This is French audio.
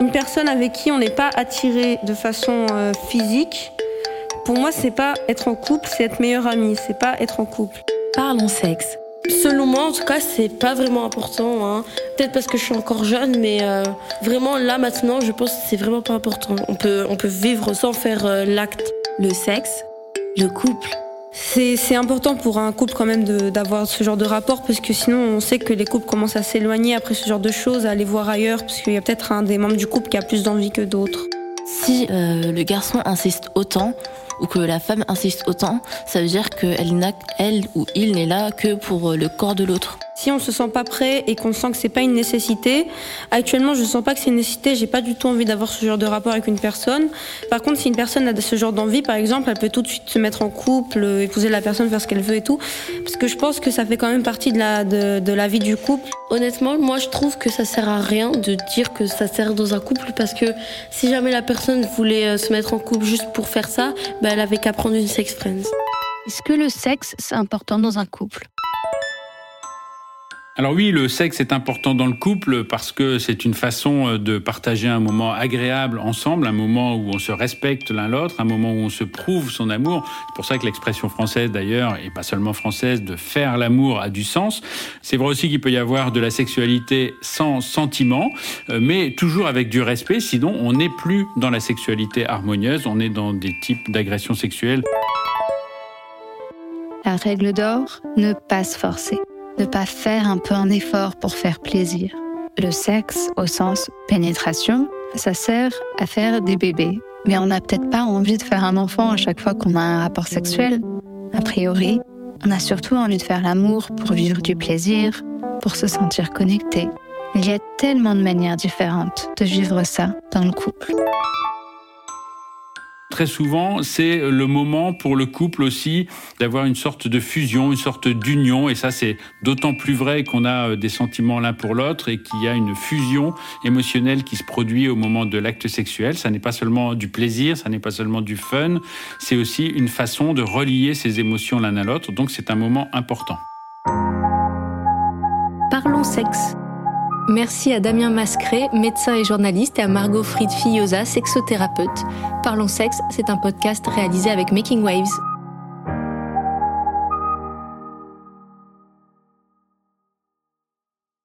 Une personne avec qui on n'est pas attiré de façon euh, physique, pour moi, c'est pas être en couple, c'est être meilleur ami, c'est pas être en couple. Parlons sexe. Selon moi, en tout cas, c'est pas vraiment important. Hein. Peut-être parce que je suis encore jeune, mais euh, vraiment là maintenant, je pense que c'est vraiment pas important. On peut, on peut vivre sans faire euh, l'acte. Le sexe, le couple. C'est important pour un couple quand même d'avoir ce genre de rapport parce que sinon on sait que les couples commencent à s'éloigner après ce genre de choses, à aller voir ailleurs parce qu'il y a peut-être un des membres du couple qui a plus d'envie que d'autres. Si euh, le garçon insiste autant, ou que la femme insiste autant, ça veut dire qu'elle ou il n'est là que pour euh, le corps de l'autre. Si on se sent pas prêt et qu'on sent que c'est pas une nécessité, actuellement je sens pas que c'est une nécessité, j'ai pas du tout envie d'avoir ce genre de rapport avec une personne. Par contre, si une personne a ce genre d'envie, par exemple, elle peut tout de suite se mettre en couple, épouser la personne, faire ce qu'elle veut et tout, parce que je pense que ça fait quand même partie de la de, de la vie du couple. Honnêtement, moi je trouve que ça sert à rien de dire que ça sert dans un couple parce que si jamais la personne voulait euh, se mettre en couple juste pour faire ça, bah, elle avait qu'à prendre une sex friend. Est-ce que le sexe c'est important dans un couple? Alors oui, le sexe est important dans le couple parce que c'est une façon euh, de partager un moment agréable ensemble, un moment où on se respecte l'un l'autre, un moment où on se prouve son amour. C'est pour ça que l'expression française d'ailleurs, et pas seulement française, de faire l'amour a du sens. C'est vrai aussi qu'il peut y avoir de la sexualité sans sentiment, euh, mais toujours avec du respect, sinon on n'est plus dans la sexualité harmonieuse, on est dans des types d'agressions sexuelles. La règle d'or, ne pas se forcer ne pas faire un peu un effort pour faire plaisir. Le sexe, au sens pénétration, ça sert à faire des bébés. Mais on n'a peut-être pas envie de faire un enfant à chaque fois qu'on a un rapport sexuel. A priori, on a surtout envie de faire l'amour pour vivre du plaisir, pour se sentir connecté. Il y a tellement de manières différentes de vivre ça dans le couple très souvent, c'est le moment pour le couple aussi d'avoir une sorte de fusion, une sorte d'union. Et ça, c'est d'autant plus vrai qu'on a euh, des sentiments l'un pour l'autre et qu'il y a une fusion émotionnelle qui se produit au moment de l'acte sexuel. Ça n'est pas seulement du plaisir, ça n'est pas seulement du fun, c'est aussi une façon de relier ces émotions l'un à l'autre. Donc c'est un moment important. Parlons sexe. Merci à Damien Mascret, médecin et journaliste, et à Margot Fried-Fillosa, sexothérapeute. Parlons sexe, c'est un podcast réalisé avec Making Waves.